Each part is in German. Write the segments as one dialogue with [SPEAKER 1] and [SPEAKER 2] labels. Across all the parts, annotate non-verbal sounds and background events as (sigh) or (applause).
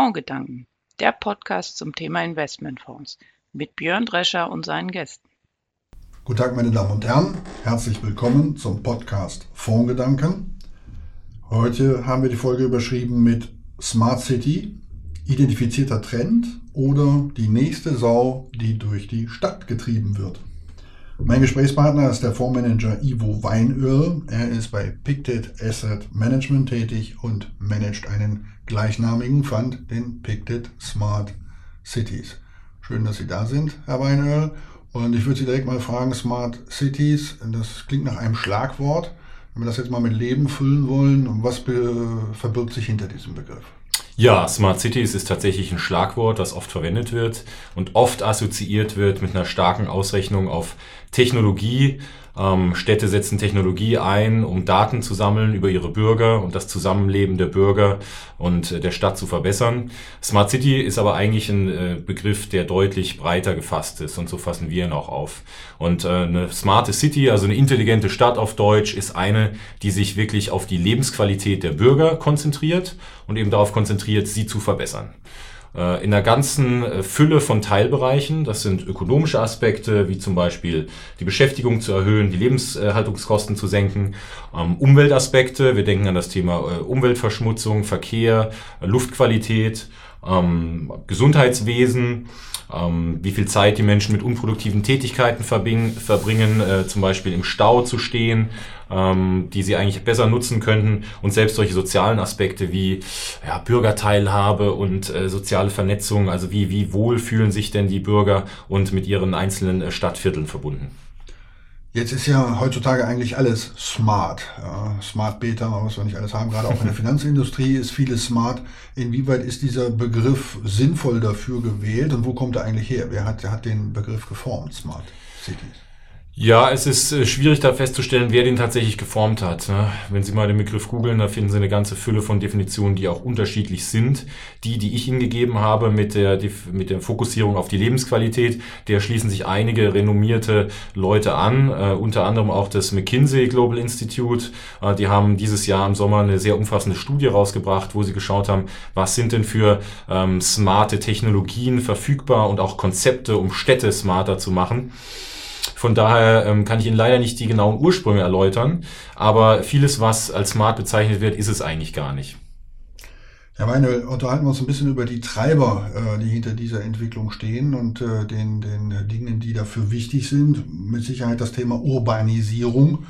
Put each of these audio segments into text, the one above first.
[SPEAKER 1] Fondsgedanken, der Podcast zum Thema Investmentfonds mit Björn Drescher und seinen Gästen.
[SPEAKER 2] Guten Tag, meine Damen und Herren. Herzlich willkommen zum Podcast Fondsgedanken. Heute haben wir die Folge überschrieben mit Smart City, identifizierter Trend oder die nächste Sau, die durch die Stadt getrieben wird. Mein Gesprächspartner ist der Fondsmanager Ivo Weinöl. Er ist bei Pictet Asset Management tätig und managt einen gleichnamigen Fund, den Pictet Smart Cities. Schön, dass Sie da sind, Herr Weinöl. Und ich würde Sie direkt mal fragen, Smart Cities, das klingt nach einem Schlagwort. Wenn wir das jetzt mal mit Leben füllen wollen, was verbirgt sich hinter diesem Begriff?
[SPEAKER 3] Ja, Smart Cities ist tatsächlich ein Schlagwort, das oft verwendet wird und oft assoziiert wird mit einer starken Ausrechnung auf Technologie. Ähm, Städte setzen Technologie ein, um Daten zu sammeln über ihre Bürger und das Zusammenleben der Bürger und äh, der Stadt zu verbessern. Smart City ist aber eigentlich ein äh, Begriff, der deutlich breiter gefasst ist und so fassen wir ihn auch auf. Und äh, eine smarte City, also eine intelligente Stadt auf Deutsch, ist eine, die sich wirklich auf die Lebensqualität der Bürger konzentriert und eben darauf konzentriert, sie zu verbessern. Äh, in der ganzen äh, Fülle von Teilbereichen. Das sind ökonomische Aspekte, wie zum Beispiel die Beschäftigung zu erhöhen, die Lebenshaltungskosten zu senken, ähm, Umweltaspekte. Wir denken an das Thema äh, Umweltverschmutzung, Verkehr, Luftqualität, ähm, Gesundheitswesen ähm, wie viel Zeit die Menschen mit unproduktiven Tätigkeiten verbringen, äh, zum Beispiel im Stau zu stehen, ähm, die sie eigentlich besser nutzen könnten und selbst solche sozialen Aspekte wie ja, Bürgerteilhabe und äh, soziale Vernetzung, also wie, wie wohl fühlen sich denn die Bürger und mit ihren einzelnen äh, Stadtvierteln verbunden.
[SPEAKER 2] Jetzt ist ja heutzutage eigentlich alles smart. Ja, smart Beta, was wir nicht alles haben. Gerade auch in der (laughs) Finanzindustrie ist vieles smart. Inwieweit ist dieser Begriff sinnvoll dafür gewählt und wo kommt er eigentlich her? Wer hat, hat den Begriff geformt, Smart Cities?
[SPEAKER 3] Ja, es ist äh, schwierig da festzustellen, wer den tatsächlich geformt hat. Ne? Wenn Sie mal den Begriff googeln, da finden Sie eine ganze Fülle von Definitionen, die auch unterschiedlich sind. Die, die ich Ihnen gegeben habe mit der, mit der Fokussierung auf die Lebensqualität, der schließen sich einige renommierte Leute an, äh, unter anderem auch das McKinsey Global Institute. Äh, die haben dieses Jahr im Sommer eine sehr umfassende Studie rausgebracht, wo sie geschaut haben, was sind denn für ähm, smarte Technologien verfügbar und auch Konzepte, um Städte smarter zu machen. Von daher ähm, kann ich Ihnen leider nicht die genauen Ursprünge erläutern, aber vieles, was als smart bezeichnet wird, ist es eigentlich gar nicht.
[SPEAKER 2] Herr Weine, unterhalten wir uns ein bisschen über die Treiber, äh, die hinter dieser Entwicklung stehen und äh, den, den Dingen, die dafür wichtig sind. Mit Sicherheit das Thema Urbanisierung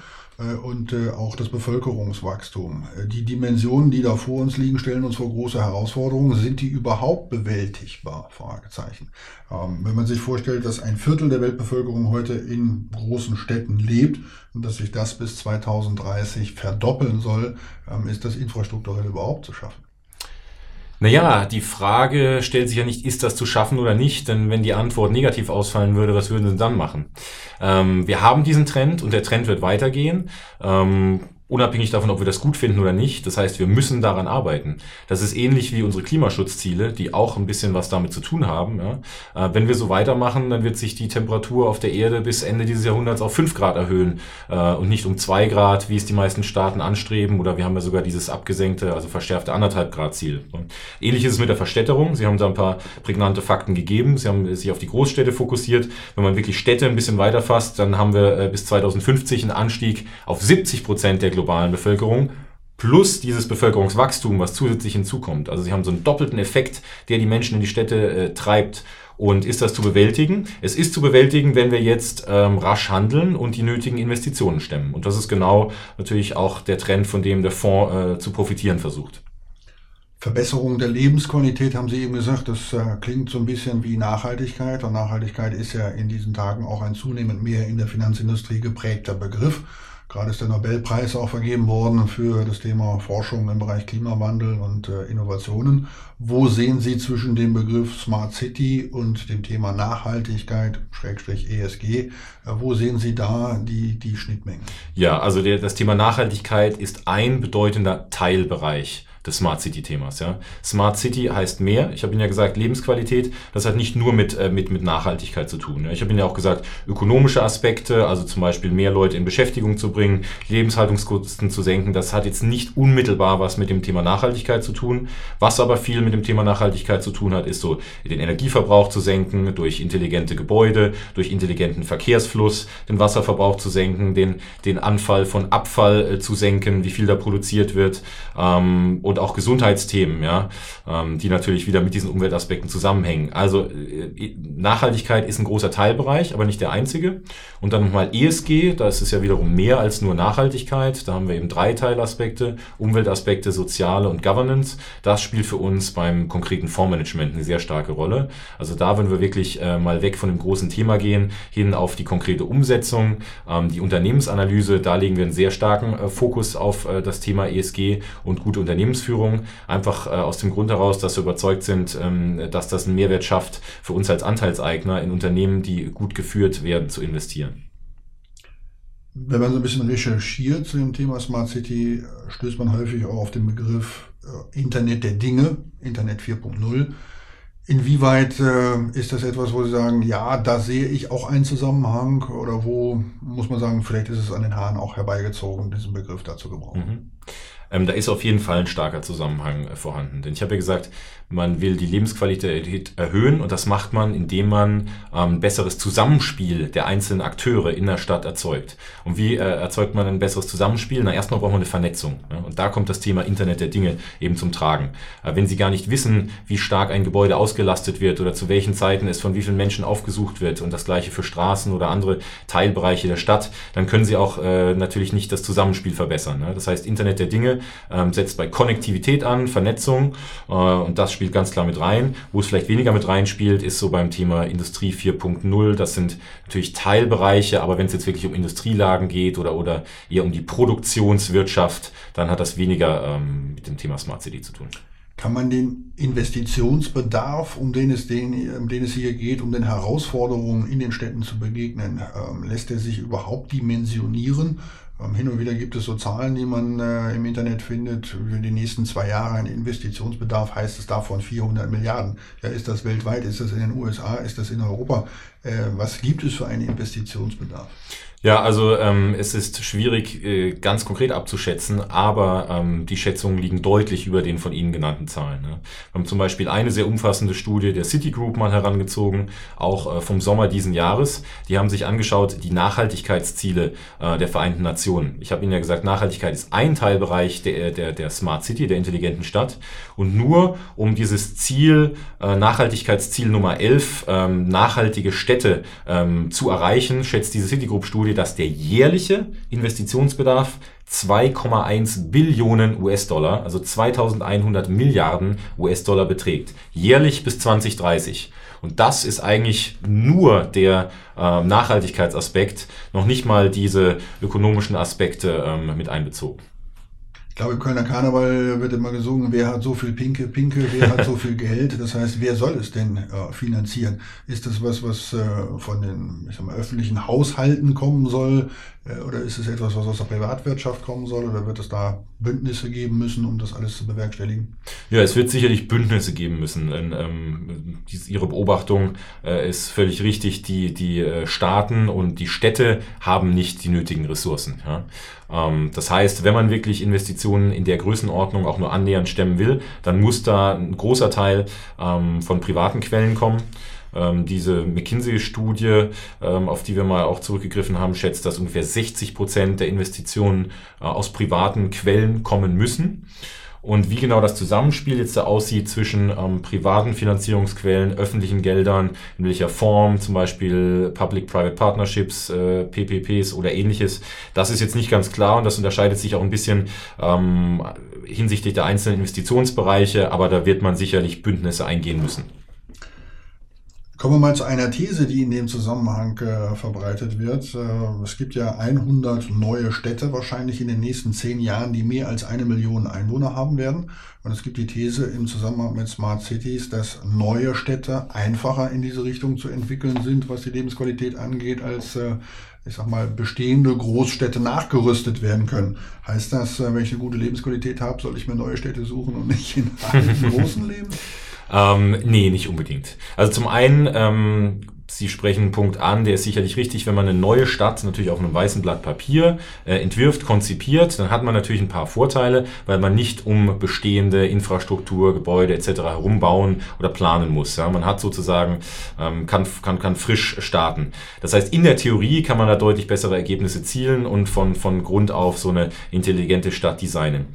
[SPEAKER 2] und äh, auch das Bevölkerungswachstum. Äh, die Dimensionen, die da vor uns liegen, stellen uns vor große Herausforderungen. Sind die überhaupt bewältigbar? Fragezeichen. Ähm, wenn man sich vorstellt, dass ein Viertel der Weltbevölkerung heute in großen Städten lebt und dass sich das bis 2030 verdoppeln soll, ähm, ist das infrastrukturell überhaupt zu schaffen?
[SPEAKER 3] Naja, die Frage stellt sich ja nicht, ist das zu schaffen oder nicht? Denn wenn die Antwort negativ ausfallen würde, was würden sie dann machen? Ähm, wir haben diesen Trend und der Trend wird weitergehen. Ähm, unabhängig davon, ob wir das gut finden oder nicht. Das heißt, wir müssen daran arbeiten. Das ist ähnlich wie unsere Klimaschutzziele, die auch ein bisschen was damit zu tun haben. Ja. Äh, wenn wir so weitermachen, dann wird sich die Temperatur auf der Erde bis Ende dieses Jahrhunderts auf fünf Grad erhöhen äh, und nicht um zwei Grad, wie es die meisten Staaten anstreben. Oder wir haben ja sogar dieses abgesenkte, also verschärfte anderthalb Grad Ziel. Ähnlich ist es mit der Verstädterung. Sie haben da ein paar prägnante Fakten gegeben. Sie haben sich auf die Großstädte fokussiert. Wenn man wirklich Städte ein bisschen weiter fasst, dann haben wir äh, bis 2050 einen Anstieg auf 70 Prozent der globalen Bevölkerung plus dieses Bevölkerungswachstum, was zusätzlich hinzukommt. Also sie haben so einen doppelten Effekt, der die Menschen in die Städte äh, treibt. Und ist das zu bewältigen? Es ist zu bewältigen, wenn wir jetzt ähm, rasch handeln und die nötigen Investitionen stemmen. Und das ist genau natürlich auch der Trend, von dem der Fonds äh, zu profitieren versucht.
[SPEAKER 2] Verbesserung der Lebensqualität haben Sie eben gesagt, das äh, klingt so ein bisschen wie Nachhaltigkeit. Und Nachhaltigkeit ist ja in diesen Tagen auch ein zunehmend mehr in der Finanzindustrie geprägter Begriff. Gerade ist der Nobelpreis auch vergeben worden für das Thema Forschung im Bereich Klimawandel und äh, Innovationen. Wo sehen Sie zwischen dem Begriff Smart City und dem Thema Nachhaltigkeit, Schrägstrich ESG, äh, wo sehen Sie da die, die Schnittmengen?
[SPEAKER 3] Ja, also der, das Thema Nachhaltigkeit ist ein bedeutender Teilbereich des Smart City-Themas. Ja. Smart City heißt mehr. Ich habe Ihnen ja gesagt, Lebensqualität, das hat nicht nur mit, äh, mit, mit Nachhaltigkeit zu tun. Ja. Ich habe Ihnen ja auch gesagt, ökonomische Aspekte, also zum Beispiel mehr Leute in Beschäftigung zu bringen, Lebenshaltungskosten zu senken, das hat jetzt nicht unmittelbar was mit dem Thema Nachhaltigkeit zu tun. Was aber viel mit dem Thema Nachhaltigkeit zu tun hat, ist so den Energieverbrauch zu senken, durch intelligente Gebäude, durch intelligenten Verkehrsfluss, den Wasserverbrauch zu senken, den, den Anfall von Abfall äh, zu senken, wie viel da produziert wird. Ähm, und auch Gesundheitsthemen, ja, ähm, die natürlich wieder mit diesen Umweltaspekten zusammenhängen. Also äh, Nachhaltigkeit ist ein großer Teilbereich, aber nicht der einzige. Und dann nochmal ESG, da ist es ja wiederum mehr als nur Nachhaltigkeit. Da haben wir eben drei Teilaspekte, Umweltaspekte, soziale und Governance. Das spielt für uns beim konkreten Fondsmanagement eine sehr starke Rolle. Also da würden wir wirklich äh, mal weg von dem großen Thema gehen, hin auf die konkrete Umsetzung, ähm, die Unternehmensanalyse. Da legen wir einen sehr starken äh, Fokus auf das Thema ESG und gute Unternehmens Unternehmensführung, einfach äh, aus dem Grund heraus, dass wir überzeugt sind, ähm, dass das einen Mehrwert schafft, für uns als Anteilseigner in Unternehmen, die gut geführt werden, zu investieren.
[SPEAKER 2] Wenn man so ein bisschen recherchiert zu dem Thema Smart City, stößt man häufig auch auf den Begriff äh, Internet der Dinge, Internet 4.0. Inwieweit äh, ist das etwas, wo Sie sagen, ja, da sehe ich auch einen Zusammenhang oder wo muss man sagen, vielleicht ist es an den Haaren auch herbeigezogen, diesen Begriff dazu gebrauchen?
[SPEAKER 3] Mhm. Ähm, da ist auf jeden Fall ein starker Zusammenhang äh, vorhanden. Denn ich habe ja gesagt, man will die Lebensqualität erhöhen und das macht man, indem man ein ähm, besseres Zusammenspiel der einzelnen Akteure in der Stadt erzeugt. Und wie äh, erzeugt man ein besseres Zusammenspiel? Na, erstmal braucht man eine Vernetzung. Ja? Und da kommt das Thema Internet der Dinge eben zum Tragen. Äh, wenn Sie gar nicht wissen, wie stark ein Gebäude ausgelastet wird oder zu welchen Zeiten es von wie vielen Menschen aufgesucht wird und das gleiche für Straßen oder andere Teilbereiche der Stadt, dann können Sie auch äh, natürlich nicht das Zusammenspiel verbessern. Ne? Das heißt, Internet der Dinge ähm, setzt bei Konnektivität an, Vernetzung äh, und das spielt ganz klar mit rein. Wo es vielleicht weniger mit reinspielt, ist so beim Thema Industrie 4.0. Das sind natürlich Teilbereiche, aber wenn es jetzt wirklich um Industrielagen geht oder, oder eher um die Produktionswirtschaft, dann hat das weniger ähm, mit dem Thema Smart City zu tun.
[SPEAKER 2] Kann man den Investitionsbedarf, um den es, den, um den es hier geht, um den Herausforderungen in den Städten zu begegnen, ähm, lässt er sich überhaupt dimensionieren? Hin und wieder gibt es so Zahlen, die man äh, im Internet findet. Für die nächsten zwei Jahre ein Investitionsbedarf heißt es davon 400 Milliarden. Ja, ist das weltweit? Ist das in den USA? Ist das in Europa? Äh, was gibt es für einen Investitionsbedarf?
[SPEAKER 3] Ja, also ähm, es ist schwierig äh, ganz konkret abzuschätzen, aber ähm, die Schätzungen liegen deutlich über den von Ihnen genannten Zahlen. Ne? Wir haben zum Beispiel eine sehr umfassende Studie der Citigroup mal herangezogen, auch äh, vom Sommer diesen Jahres. Die haben sich angeschaut, die Nachhaltigkeitsziele äh, der Vereinten Nationen. Ich habe Ihnen ja gesagt, Nachhaltigkeit ist ein Teilbereich der, der, der Smart City, der intelligenten Stadt. Und nur um dieses Ziel, äh, Nachhaltigkeitsziel Nummer 11, ähm, nachhaltige Städte ähm, zu erreichen, schätzt diese Citigroup-Studie, Studie, dass der jährliche Investitionsbedarf 2,1 Billionen US-Dollar, also 2100 Milliarden US-Dollar beträgt. Jährlich bis 2030. Und das ist eigentlich nur der äh, Nachhaltigkeitsaspekt, noch nicht mal diese ökonomischen Aspekte ähm, mit einbezogen.
[SPEAKER 2] Ich glaube, im Kölner Karneval wird immer gesungen, wer hat so viel Pinke, Pinke, wer hat so viel Geld. Das heißt, wer soll es denn äh, finanzieren? Ist das was, was äh, von den mal, öffentlichen Haushalten kommen soll? Äh, oder ist es etwas, was aus der Privatwirtschaft kommen soll? Oder wird es da Bündnisse geben müssen, um das alles zu bewerkstelligen?
[SPEAKER 3] Ja, es wird sicherlich Bündnisse geben müssen. Denn, ähm, die, Ihre Beobachtung äh, ist völlig richtig. Die, die äh, Staaten und die Städte haben nicht die nötigen Ressourcen. Ja? Ähm, das heißt, wenn man wirklich Investitionen in der Größenordnung auch nur annähernd stemmen will, dann muss da ein großer Teil ähm, von privaten Quellen kommen. Ähm, diese McKinsey-Studie, ähm, auf die wir mal auch zurückgegriffen haben, schätzt, dass ungefähr 60 Prozent der Investitionen äh, aus privaten Quellen kommen müssen. Und wie genau das Zusammenspiel jetzt da aussieht zwischen ähm, privaten Finanzierungsquellen, öffentlichen Geldern, in welcher Form, zum Beispiel Public-Private Partnerships, äh, PPPs oder ähnliches, das ist jetzt nicht ganz klar und das unterscheidet sich auch ein bisschen ähm, hinsichtlich der einzelnen Investitionsbereiche, aber da wird man sicherlich Bündnisse eingehen müssen.
[SPEAKER 2] Kommen wir mal zu einer These, die in dem Zusammenhang äh, verbreitet wird. Äh, es gibt ja 100 neue Städte wahrscheinlich in den nächsten zehn Jahren, die mehr als eine Million Einwohner haben werden. Und es gibt die These im Zusammenhang mit Smart Cities, dass neue Städte einfacher in diese Richtung zu entwickeln sind, was die Lebensqualität angeht, als äh, ich sag mal, bestehende Großstädte nachgerüstet werden können. Heißt das, äh, wenn ich eine gute Lebensqualität habe, soll ich mir neue Städte suchen und nicht in alten (laughs) großen leben?
[SPEAKER 3] Ähm, nee, nicht unbedingt. Also zum einen, ähm, Sie sprechen einen Punkt an, der ist sicherlich richtig, wenn man eine neue Stadt natürlich auf einem weißen Blatt Papier äh, entwirft, konzipiert, dann hat man natürlich ein paar Vorteile, weil man nicht um bestehende Infrastruktur, Gebäude etc. herumbauen oder planen muss. Ja? Man hat sozusagen, ähm, kann, kann, kann frisch starten. Das heißt, in der Theorie kann man da deutlich bessere Ergebnisse zielen und von, von Grund auf so eine intelligente Stadt designen.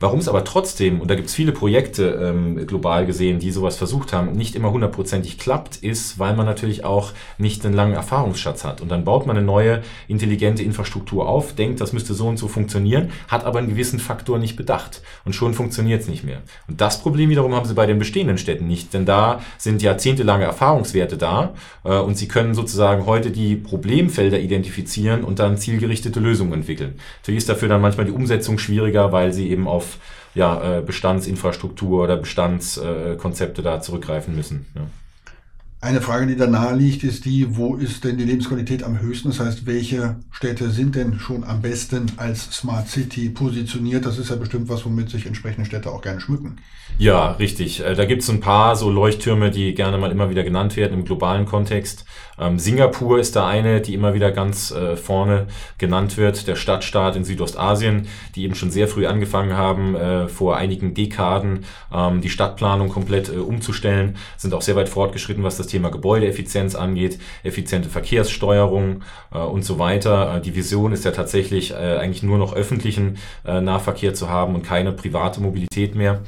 [SPEAKER 3] Warum es aber trotzdem, und da gibt es viele Projekte ähm, global gesehen, die sowas versucht haben, nicht immer hundertprozentig klappt, ist, weil man natürlich auch nicht einen langen Erfahrungsschatz hat. Und dann baut man eine neue, intelligente Infrastruktur auf, denkt, das müsste so und so funktionieren, hat aber einen gewissen Faktor nicht bedacht. Und schon funktioniert es nicht mehr. Und das Problem wiederum haben sie bei den bestehenden Städten nicht, denn da sind jahrzehntelange Erfahrungswerte da äh, und sie können sozusagen heute die Problemfelder identifizieren und dann zielgerichtete Lösungen entwickeln. Natürlich ist dafür dann manchmal die Umsetzung schwieriger, weil sie eben auf ja, äh, Bestandsinfrastruktur oder Bestandskonzepte da zurückgreifen müssen. Ja.
[SPEAKER 2] Eine Frage, die da nahe liegt, ist die, wo ist denn die Lebensqualität am höchsten? Das heißt, welche Städte sind denn schon am besten als Smart City positioniert? Das ist ja bestimmt was, womit sich entsprechende Städte auch gerne schmücken.
[SPEAKER 3] Ja, richtig. Äh, da gibt es ein paar so Leuchttürme, die gerne mal immer wieder genannt werden im globalen Kontext. Ähm, Singapur ist da eine, die immer wieder ganz äh, vorne genannt wird. Der Stadtstaat in Südostasien, die eben schon sehr früh angefangen haben, äh, vor einigen Dekaden ähm, die Stadtplanung komplett äh, umzustellen, sind auch sehr weit fortgeschritten, was das Thema Gebäudeeffizienz angeht, effiziente Verkehrssteuerung äh, und so weiter. Äh, die Vision ist ja tatsächlich äh, eigentlich nur noch öffentlichen äh, Nahverkehr zu haben und keine private Mobilität mehr.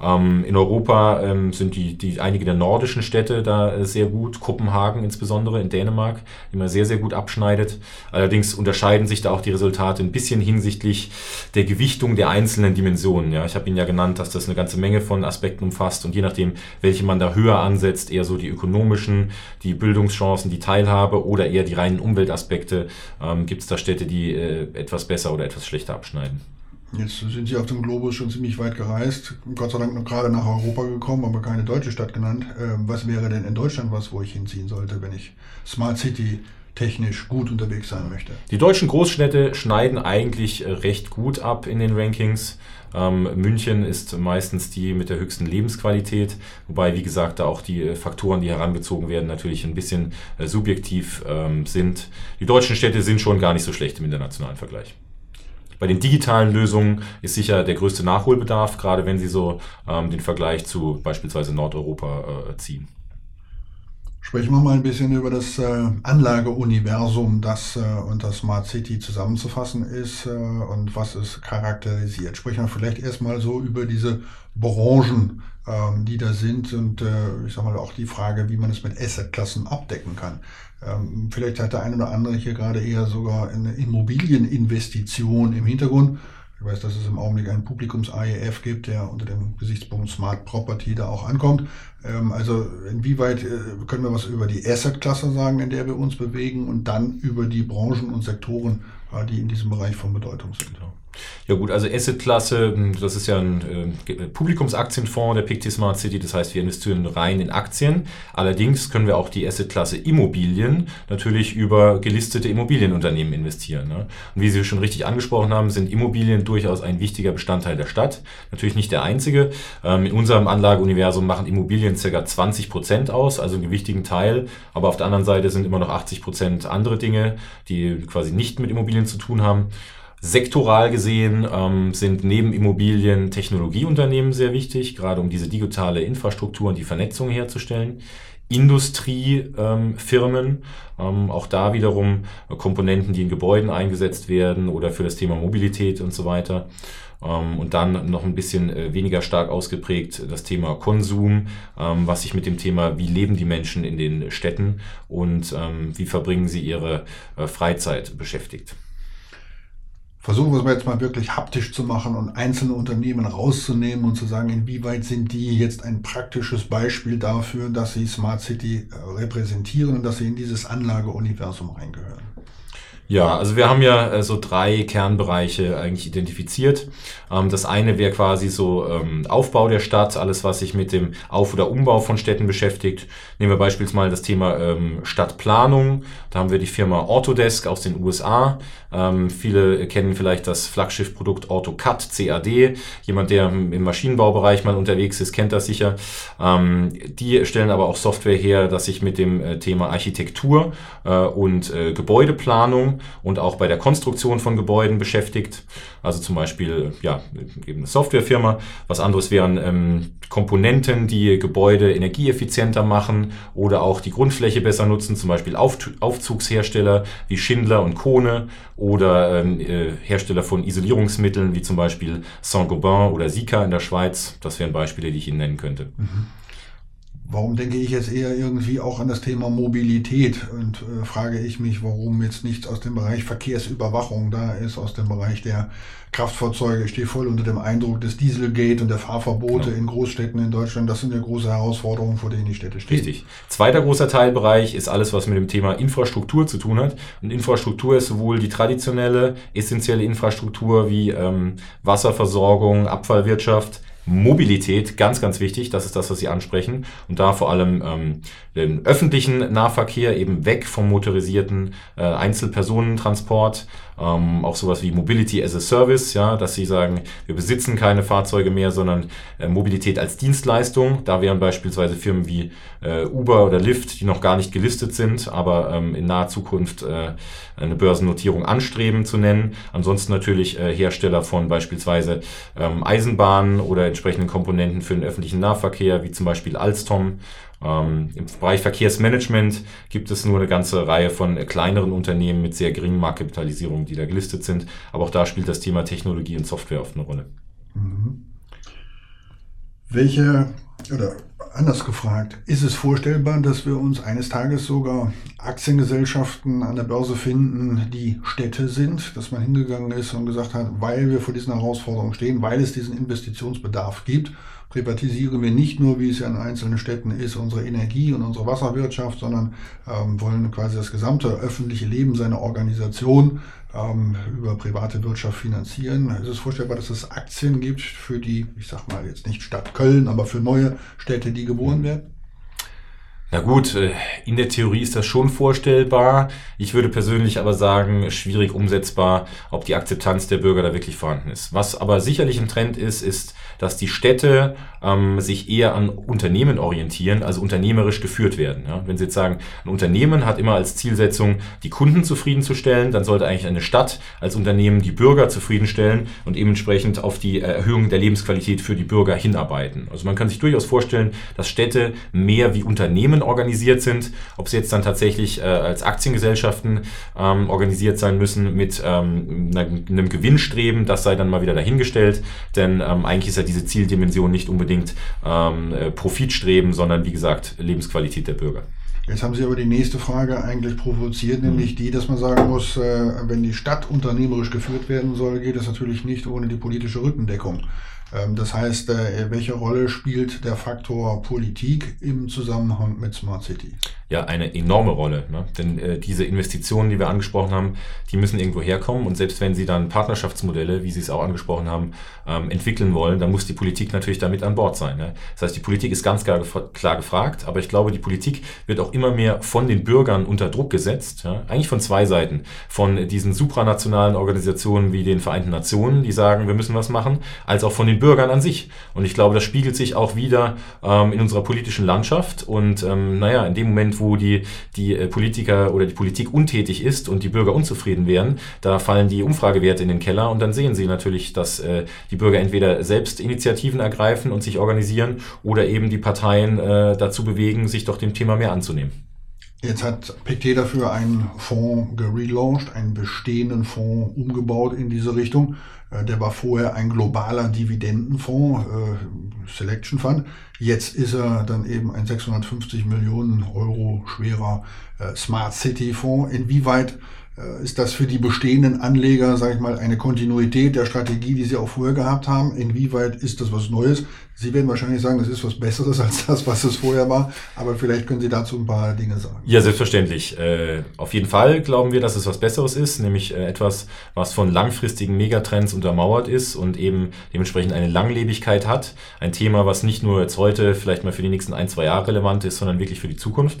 [SPEAKER 3] Ähm, in Europa ähm, sind die, die einige der nordischen Städte da äh, sehr gut, Kopenhagen insbesondere in Dänemark, die man sehr, sehr gut abschneidet. Allerdings unterscheiden sich da auch die Resultate ein bisschen hinsichtlich der Gewichtung der einzelnen Dimensionen. Ja, ich habe Ihnen ja genannt, dass das eine ganze Menge von Aspekten umfasst und je nachdem, welche man da höher ansetzt, eher so die ökonomischen, die Bildungschancen, die Teilhabe oder eher die reinen Umweltaspekte, ähm, gibt es da Städte, die äh, etwas besser oder etwas schlechter abschneiden.
[SPEAKER 2] Jetzt sind Sie auf dem Globus schon ziemlich weit gereist, Gott sei Dank noch gerade nach Europa gekommen, aber keine deutsche Stadt genannt. Ähm, was wäre denn in Deutschland was, wo ich hinziehen sollte, wenn ich Smart City technisch gut unterwegs sein möchte?
[SPEAKER 3] Die deutschen Großstädte schneiden eigentlich äh, recht gut ab in den Rankings. Ähm, München ist meistens die mit der höchsten Lebensqualität, wobei, wie gesagt, da auch die äh, Faktoren, die herangezogen werden, natürlich ein bisschen äh, subjektiv ähm, sind. Die deutschen Städte sind schon gar nicht so schlecht im internationalen Vergleich. Bei den digitalen Lösungen ist sicher der größte Nachholbedarf, gerade wenn Sie so ähm, den Vergleich zu beispielsweise Nordeuropa äh, ziehen.
[SPEAKER 2] Sprechen wir mal ein bisschen über das äh, Anlageuniversum, das äh, unter Smart City zusammenzufassen ist äh, und was es charakterisiert. Sprechen wir vielleicht erstmal so über diese Branchen, ähm, die da sind und äh, ich sag mal auch die Frage, wie man es mit Assetklassen abdecken kann. Ähm, vielleicht hat der eine oder andere hier gerade eher sogar eine Immobilieninvestition im Hintergrund. Ich weiß, dass es im Augenblick einen Publikums-AEF gibt, der unter dem Gesichtspunkt Smart Property da auch ankommt. Ähm, also inwieweit äh, können wir was über die Asset-Klasse sagen, in der wir uns bewegen und dann über die Branchen und Sektoren, äh, die in diesem Bereich von Bedeutung sind?
[SPEAKER 3] Ja gut, also Asset-Klasse, hm, das ist ja ein äh, Publikumsaktienfonds der Pictet Smart City, das heißt, wir investieren rein in Aktien. Allerdings können wir auch die Asset-Klasse Immobilien natürlich über gelistete Immobilienunternehmen investieren. Ne? Und wie Sie schon richtig angesprochen haben, sind Immobilien durchaus ein wichtiger Bestandteil der Stadt. Natürlich nicht der einzige. Ähm, in unserem Anlageuniversum machen Immobilien ca. 20 Prozent aus, also einen gewichtigen Teil. Aber auf der anderen Seite sind immer noch 80 Prozent andere Dinge, die quasi nicht mit Immobilien zu tun haben. Sektoral gesehen ähm, sind neben Immobilien Technologieunternehmen sehr wichtig, gerade um diese digitale Infrastruktur und die Vernetzung herzustellen. Industriefirmen, ähm, auch da wiederum Komponenten, die in Gebäuden eingesetzt werden oder für das Thema Mobilität und so weiter. Ähm, und dann noch ein bisschen äh, weniger stark ausgeprägt das Thema Konsum, ähm, was sich mit dem Thema, wie leben die Menschen in den Städten und ähm, wie verbringen sie ihre äh, Freizeit beschäftigt.
[SPEAKER 2] Versuchen wir es jetzt mal wirklich haptisch zu machen und einzelne Unternehmen rauszunehmen und zu sagen, inwieweit sind die jetzt ein praktisches Beispiel dafür, dass sie Smart City äh, repräsentieren und dass sie in dieses Anlageuniversum reingehören.
[SPEAKER 3] Ja, also wir haben ja äh, so drei Kernbereiche eigentlich identifiziert. Ähm, das eine wäre quasi so ähm, Aufbau der Stadt, alles was sich mit dem Auf- oder Umbau von Städten beschäftigt. Nehmen wir beispielsweise das Thema ähm, Stadtplanung. Da haben wir die Firma Autodesk aus den USA. Ähm, viele kennen vielleicht das Flaggschiffprodukt AutoCAD, CAD. Jemand, der im Maschinenbaubereich mal unterwegs ist, kennt das sicher. Ähm, die stellen aber auch Software her, dass sich mit dem äh, Thema Architektur äh, und äh, Gebäudeplanung und auch bei der Konstruktion von Gebäuden beschäftigt. Also zum Beispiel ja, eben eine Softwarefirma. Was anderes wären ähm, Komponenten, die Gebäude energieeffizienter machen oder auch die Grundfläche besser nutzen, zum Beispiel Auf Aufzugshersteller wie Schindler und Kone oder ähm, äh, Hersteller von Isolierungsmitteln wie zum Beispiel Saint-Gobain oder Sika in der Schweiz. Das wären Beispiele, die ich Ihnen nennen könnte.
[SPEAKER 2] Mhm. Warum denke ich jetzt eher irgendwie auch an das Thema Mobilität und äh, frage ich mich, warum jetzt nichts aus dem Bereich Verkehrsüberwachung da ist, aus dem Bereich der Kraftfahrzeuge. Ich stehe voll unter dem Eindruck des Dieselgate und der Fahrverbote genau. in Großstädten in Deutschland. Das sind ja große Herausforderungen, vor denen die Städte stehen.
[SPEAKER 3] Richtig. Zweiter großer Teilbereich ist alles, was mit dem Thema Infrastruktur zu tun hat. Und Infrastruktur ist sowohl die traditionelle, essentielle Infrastruktur wie ähm, Wasserversorgung, Abfallwirtschaft, Mobilität, ganz, ganz wichtig, das ist das, was Sie ansprechen. Und da vor allem ähm, den öffentlichen Nahverkehr eben weg vom motorisierten äh, Einzelpersonentransport ähm, auch sowas wie Mobility as a Service, ja, dass sie sagen, wir besitzen keine Fahrzeuge mehr, sondern äh, Mobilität als Dienstleistung. Da wären beispielsweise Firmen wie äh, Uber oder Lyft, die noch gar nicht gelistet sind, aber ähm, in naher Zukunft äh, eine Börsennotierung anstreben zu nennen. Ansonsten natürlich äh, Hersteller von beispielsweise ähm, Eisenbahnen oder entsprechenden Komponenten für den öffentlichen Nahverkehr, wie zum Beispiel Alstom ähm, Im Bereich Verkehrsmanagement gibt es nur eine ganze Reihe von kleineren Unternehmen mit sehr geringen Marktkapitalisierungen, die da gelistet sind. Aber auch da spielt das Thema Technologie und Software oft eine Rolle. Mhm.
[SPEAKER 2] Welche, oder anders gefragt, ist es vorstellbar, dass wir uns eines Tages sogar Aktiengesellschaften an der Börse finden, die Städte sind, dass man hingegangen ist und gesagt hat, weil wir vor diesen Herausforderungen stehen, weil es diesen Investitionsbedarf gibt privatisieren wir nicht nur, wie es ja in einzelnen Städten ist, unsere Energie und unsere Wasserwirtschaft, sondern ähm, wollen quasi das gesamte öffentliche Leben seiner Organisation ähm, über private Wirtschaft finanzieren. Es ist vorstellbar, dass es Aktien gibt für die, ich sag mal jetzt nicht Stadt Köln, aber für neue Städte, die geboren werden?
[SPEAKER 3] Na gut, äh, in der Theorie ist das schon vorstellbar. Ich würde persönlich aber sagen, schwierig umsetzbar, ob die Akzeptanz der Bürger da wirklich vorhanden ist. Was aber sicherlich ein Trend ist, ist, dass die Städte ähm, sich eher an Unternehmen orientieren, also unternehmerisch geführt werden. Ja? Wenn Sie jetzt sagen, ein Unternehmen hat immer als Zielsetzung, die Kunden zufriedenzustellen, dann sollte eigentlich eine Stadt als Unternehmen die Bürger zufriedenstellen und entsprechend auf die Erhöhung der Lebensqualität für die Bürger hinarbeiten. Also man kann sich durchaus vorstellen, dass Städte mehr wie Unternehmen organisiert sind, ob sie jetzt dann tatsächlich äh, als Aktiengesellschaften ähm, organisiert sein müssen mit ähm, einem Gewinnstreben, das sei dann mal wieder dahingestellt, denn ähm, eigentlich ist ja diese Zieldimension nicht unbedingt ähm, äh, Profitstreben, sondern wie gesagt Lebensqualität der Bürger.
[SPEAKER 2] Jetzt haben Sie aber die nächste Frage eigentlich provoziert, nämlich die, dass man sagen muss, äh, wenn die Stadt unternehmerisch geführt werden soll, geht es natürlich nicht ohne die politische Rückendeckung. Ähm, das heißt, äh, welche Rolle spielt der Faktor Politik im Zusammenhang mit Smart City?
[SPEAKER 3] Ja, eine enorme Rolle. Ne? Denn äh, diese Investitionen, die wir angesprochen haben, die müssen irgendwo herkommen. Und selbst wenn Sie dann Partnerschaftsmodelle, wie Sie es auch angesprochen haben, ähm, entwickeln wollen, dann muss die Politik natürlich damit an Bord sein. Ne? Das heißt, die Politik ist ganz klar, klar gefragt, aber ich glaube, die Politik wird auch immer mehr von den Bürgern unter Druck gesetzt. Ja? Eigentlich von zwei Seiten. Von diesen supranationalen Organisationen wie den Vereinten Nationen, die sagen, wir müssen was machen, als auch von den Bürgern an sich. Und ich glaube, das spiegelt sich auch wieder ähm, in unserer politischen Landschaft. Und ähm, naja, in dem Moment, wo die, die äh, Politiker oder die Politik untätig ist und die Bürger unzufrieden werden, da fallen die Umfragewerte in den Keller und dann sehen sie natürlich, dass äh, die Bürger entweder selbst Initiativen ergreifen und sich organisieren oder eben die Parteien äh, dazu bewegen, sich doch dem Thema mehr anzunehmen.
[SPEAKER 2] Jetzt hat Pictet dafür einen Fonds gelauncht, einen bestehenden Fonds umgebaut in diese Richtung. Äh, der war vorher ein globaler Dividendenfonds, äh, Selection Fund. Jetzt ist er dann eben ein 650 Millionen Euro schwerer äh, Smart City Fonds. Inwieweit Äh, ist das für die bestehenden Anleger, sage ich mal, eine Kontinuität der Strategie, die sie auch früher gehabt haben? Inwieweit ist das was Neues? Sie werden wahrscheinlich sagen, das ist was Besseres (laughs) als das, was es vorher war, aber vielleicht können Sie dazu ein paar Dinge sagen.
[SPEAKER 3] Ja, selbstverständlich. Äh, auf jeden Fall glauben wir, dass es was Besseres ist, nämlich äh, etwas, was von langfristigen Megatrends untermauert ist und eben dementsprechend eine Langlebigkeit hat. Ein Thema, was nicht nur jetzt heute vielleicht mal für die nächsten ein, zwei Jahre relevant ist, sondern wirklich für die Zukunft.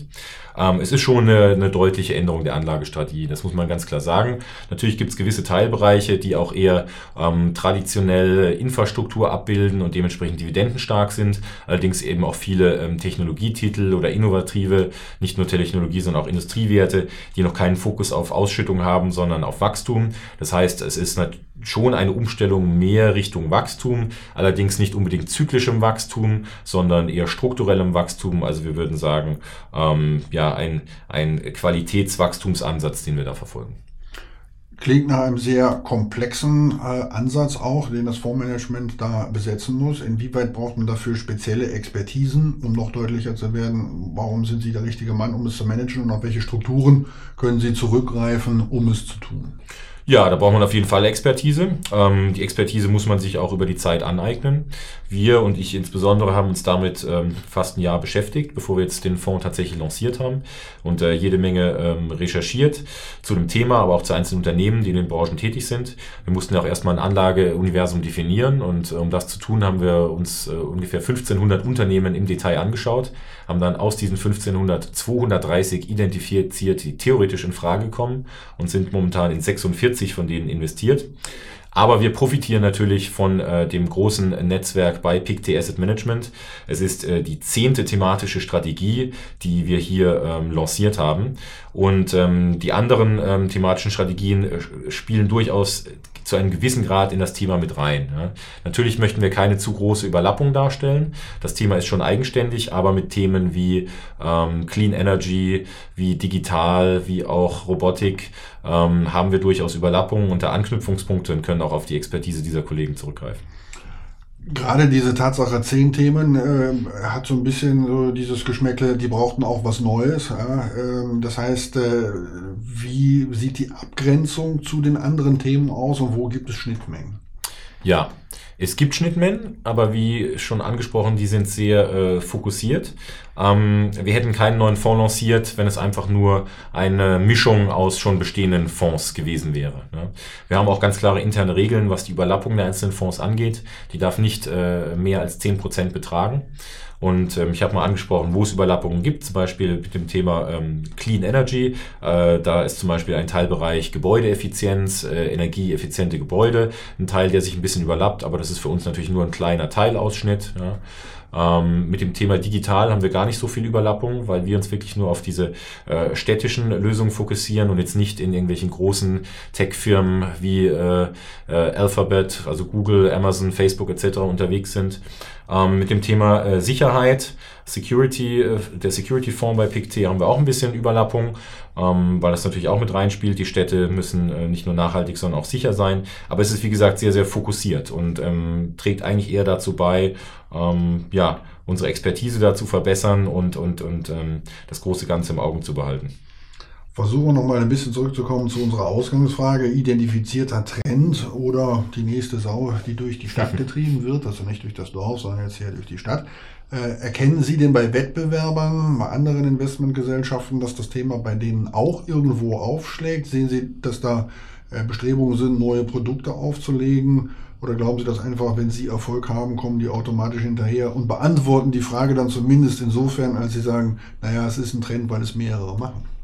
[SPEAKER 3] Ähm, es ist schon eine, eine deutliche Änderung der Anlagestrategie, das muss man ganz klar sagen. Natürlich gibt es gewisse Teilbereiche, die auch eher ähm, traditionell Infrastruktur abbilden und dementsprechend Dividenden konkurrentenstark sind, allerdings eben auch viele ähm, Technologietitel oder innovative, nicht nur Technologie, sondern auch Industriewerte, die noch keinen Fokus auf Ausschüttung haben, sondern auf Wachstum. Das heißt, es ist schon eine Umstellung mehr Richtung Wachstum, allerdings nicht unbedingt zyklischem Wachstum, sondern eher strukturellem Wachstum. Also wir würden sagen, ähm, ja, ein, ein Qualitätswachstumsansatz, den wir da verfolgen.
[SPEAKER 2] Klingt nach einem sehr komplexen äh, Ansatz auch, den das Fondsmanagement da besetzen muss. Inwieweit braucht man dafür spezielle Expertisen, um noch deutlicher zu werden, warum sind Sie der richtige Mann, um es zu managen und auf welche Strukturen können Sie zurückgreifen, um es zu tun?
[SPEAKER 3] Ja, da braucht man auf jeden Fall Expertise. Ähm, die Expertise muss man sich auch über die Zeit aneignen. Wir und ich insbesondere haben uns damit ähm, fast ein Jahr beschäftigt, bevor wir jetzt den Fonds tatsächlich lanciert haben und äh, jede Menge ähm, recherchiert zu dem Thema, aber auch zu einzelnen Unternehmen, die in den Branchen tätig sind. Wir mussten ja auch erstmal ein Anlageuniversum definieren und äh, um das zu tun, haben wir uns äh, ungefähr 1500 Unternehmen im Detail angeschaut, haben dann aus diesen 1500 230 identifiziert, die theoretisch in Frage kommen und sind momentan in 46 40 von denen investiert. Aber wir profitieren natürlich von äh, dem großen Netzwerk bei PICT Asset Management. Es ist äh, die zehnte thematische Strategie, die wir hier ähm, lanciert haben. Und ähm, die anderen ähm, thematischen Strategien äh, spielen durchaus zu einem gewissen Grad in das Thema mit rein. Ja. Natürlich möchten wir keine zu große Überlappung darstellen. Das Thema ist schon eigenständig, aber mit Themen wie ähm, Clean Energy, wie digital, wie auch Robotik ähm, haben wir durchaus Überlappungen und Anknüpfungspunkte und können auch auf die Expertise dieser Kollegen zurückgreifen.
[SPEAKER 2] Gerade diese Tatsache, zehn Themen, äh, hat so ein bisschen so dieses Geschmäckle, die brauchten auch was Neues. Ja? Ähm, das heißt, äh, wie sieht die Abgrenzung zu den anderen Themen aus und wo gibt es Schnittmengen?
[SPEAKER 3] Ja, es gibt Schnittmengen, aber wie schon angesprochen, die sind sehr äh, fokussiert. Ähm, wir hätten keinen neuen Fonds lanciert, wenn es einfach nur eine Mischung aus schon bestehenden Fonds gewesen wäre. Ne? Wir haben auch ganz klare interne Regeln, was die Überlappung der einzelnen Fonds angeht. Die darf nicht äh, mehr als zehn Prozent betragen. Und ähm, ich habe mal angesprochen, wo es Überlappungen gibt, zum Beispiel mit dem Thema ähm, Clean Energy. Äh, da ist zum Beispiel ein Teilbereich Gebäudeeffizienz, äh, energieeffiziente Gebäude, ein Teil, der sich ein bisschen überlappt, aber das ist für uns natürlich nur ein kleiner Teilausschnitt. Ja. Ähm, mit dem Thema digital haben wir gar nicht so viel Überlappung, weil wir uns wirklich nur auf diese äh, städtischen Lösungen fokussieren und jetzt nicht in irgendwelchen großen Tech-Firmen wie äh, äh, Alphabet, also Google, Amazon, Facebook etc. unterwegs sind. Ähm, mit dem Thema äh, Sicherheit, Security, äh, der Security-Fonds bei PICT haben wir auch ein bisschen Überlappung, ähm, weil das natürlich auch mit reinspielt. Die Städte müssen äh, nicht nur nachhaltig, sondern auch sicher sein. Aber es ist, wie gesagt, sehr, sehr fokussiert und ähm, trägt eigentlich eher dazu bei, ähm, ja, unsere Expertise da zu verbessern und, und, und ähm, das große Ganze im Auge zu behalten.
[SPEAKER 2] Versuchen wir nochmal ein bisschen zurückzukommen zu unserer Ausgangsfrage. Identifizierter Trend oder die nächste Sau, die durch die Stadt (laughs) getrieben wird, also nicht durch das Dorf, sondern jetzt hier durch die Stadt. Äh, erkennen Sie denn bei Wettbewerbern, bei anderen Investmentgesellschaften, dass das Thema bei denen auch irgendwo aufschlägt? Sehen Sie, dass da äh, Bestrebungen sind, neue Produkte aufzulegen? Oder glauben Sie, dass einfach, wenn Sie Erfolg haben, kommen die automatisch hinterher und beantworten die Frage dann zumindest insofern, als Sie sagen, naja, es ist ein Trend, weil es mehrere machen?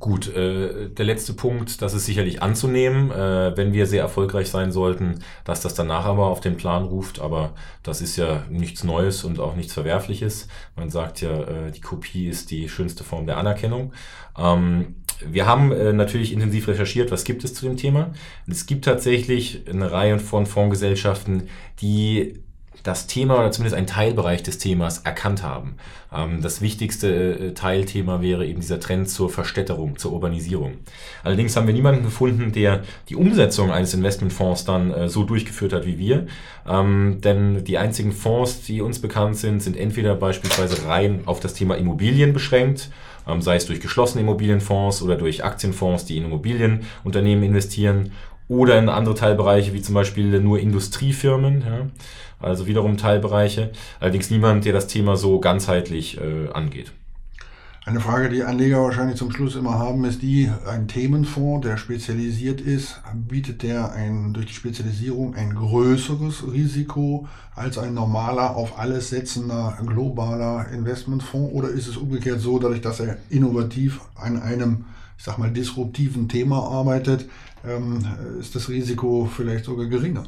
[SPEAKER 3] Gut, äh, der letzte Punkt, das ist sicherlich anzunehmen, äh, wenn wir sehr erfolgreich sein sollten, dass das danach aber auf den Plan ruft, aber das ist ja nichts Neues und auch nichts Verwerfliches. Man sagt ja, äh, die Kopie ist die schönste Form der Anerkennung. Ähm, wir haben äh, natürlich intensiv recherchiert, was gibt es zu dem Thema. Es gibt tatsächlich eine Reihe von Fondsgesellschaften, die das Thema oder zumindest einen Teilbereich des Themas erkannt haben. Ähm, das wichtigste äh, Teilthema wäre eben dieser Trend zur Verstädterung, zur Urbanisierung. Allerdings haben wir niemanden gefunden, der die Umsetzung eines Investmentfonds dann äh, so durchgeführt hat wie wir. Ähm, denn die einzigen Fonds, die uns bekannt sind, sind entweder beispielsweise rein auf das Thema Immobilien beschränkt ähm, sei es durch geschlossene Immobilienfonds oder durch Aktienfonds, die in Immobilienunternehmen investieren oder in andere Teilbereiche wie zum Beispiel nur Industriefirmen, also wiederum Teilbereiche. Allerdings niemand, der das Thema so ganzheitlich äh, angeht.
[SPEAKER 2] Eine Frage, die Anleger wahrscheinlich zum Schluss immer haben, ist die, ein Themenfonds, der spezialisiert ist, bietet der ein, durch die Spezialisierung ein größeres Risiko als ein normaler, auf alles setzender, globaler Investmentfonds? Oder ist es umgekehrt so, dadurch, dass er innovativ an einem, ich sag mal, disruptiven Thema arbeitet, ähm, ist das Risiko vielleicht sogar geringer?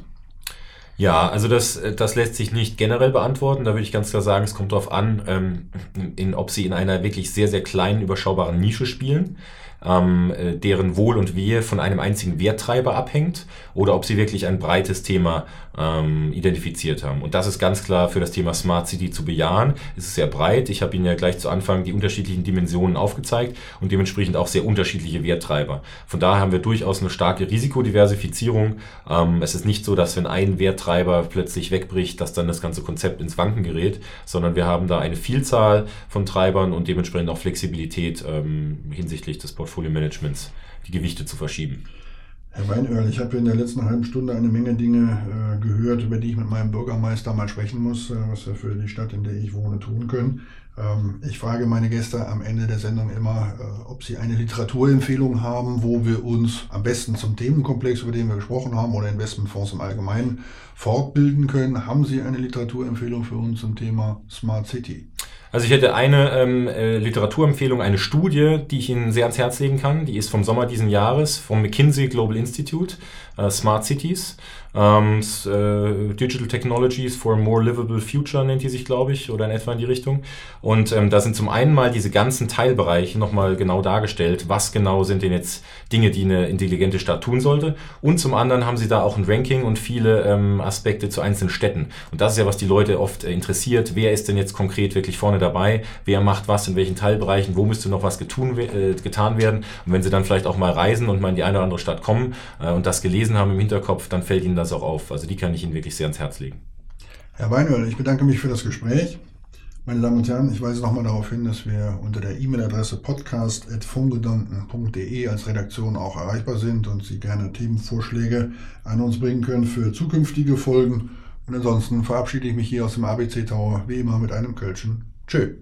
[SPEAKER 3] Ja, also das, das lässt sich nicht generell beantworten. Da würde ich ganz klar sagen, es kommt darauf an, ähm, in, ob Sie in einer wirklich sehr, sehr kleinen, überschaubaren Nische spielen ähm, äh, deren Wohl und Wehe von einem einzigen Werttreiber abhängt oder ob sie wirklich ein breites Thema ähm, identifiziert haben. Und das ist ganz klar für das Thema Smart City zu bejahen. Es ist sehr breit. Ich habe Ihnen ja gleich zu Anfang die unterschiedlichen Dimensionen aufgezeigt und dementsprechend auch sehr unterschiedliche Werttreiber. Von daher haben wir durchaus eine starke Risikodiversifizierung. Ähm, es ist nicht so, dass wenn ein Werttreiber plötzlich wegbricht, dass dann das ganze Konzept ins Wanken gerät, sondern wir haben da eine Vielzahl von Treibern und dementsprechend auch Flexibilität ähm, hinsichtlich des Portfolios. Portfolio-Managements die Gewichte zu verschieben.
[SPEAKER 2] Herr Weinöhrl, ich habe in der letzten halben Stunde eine Menge Dinge äh, gehört, über die ich mit meinem Bürgermeister mal sprechen muss, äh, was wir für die Stadt, in der ich wohne, tun können. Ähm, ich frage meine Gäste am Ende der Sendung immer, äh, ob sie eine Literaturempfehlung haben, wo wir uns am besten zum Themenkomplex, über den wir gesprochen haben, oder Investmentfonds im Allgemeinen fortbilden können. Haben Sie eine Literaturempfehlung für uns zum Thema Smart City?
[SPEAKER 3] Also ich hätte eine ähm, äh, Literaturempfehlung, eine Studie, die ich Ihnen sehr ans Herz legen kann. Die ist vom Sommer diesen Jahres vom McKinsey Global Institute, äh, Smart Cities. Ähm, äh, Digital Technologies for a More Livable Future nennt die sich, glaube ich, oder in etwa in die Richtung. Und ähm, da sind zum einen mal diese ganzen Teilbereiche nochmal genau dargestellt, was genau sind denn jetzt Dinge, die eine intelligente Stadt tun sollte. Und zum anderen haben sie da auch ein Ranking und viele ähm, Aspekte zu einzelnen Städten. Und das ist ja, was die Leute oft äh, interessiert. Wer ist denn jetzt konkret wirklich vorne dabei? Wer macht was in welchen Teilbereichen? Wo müsste noch was getun, äh, getan werden? Und wenn sie dann vielleicht auch mal reisen und mal in die eine oder andere Stadt kommen äh, und das gelesen haben im Hinterkopf, dann fällt ihnen das auch auf. Also die kann ich Ihnen wirklich sehr ans Herz legen.
[SPEAKER 2] Herr Weinöl, ich bedanke mich für das Gespräch. Meine Damen und Herren, ich weise nochmal darauf hin, dass wir unter der E-Mail-Adresse podcast.fungedanken.de als Redaktion auch erreichbar sind und Sie gerne Themenvorschläge an uns bringen können für zukünftige Folgen. Und ansonsten verabschiede ich mich hier aus dem ABC Tower wie immer mit einem Kölschen. Tschö.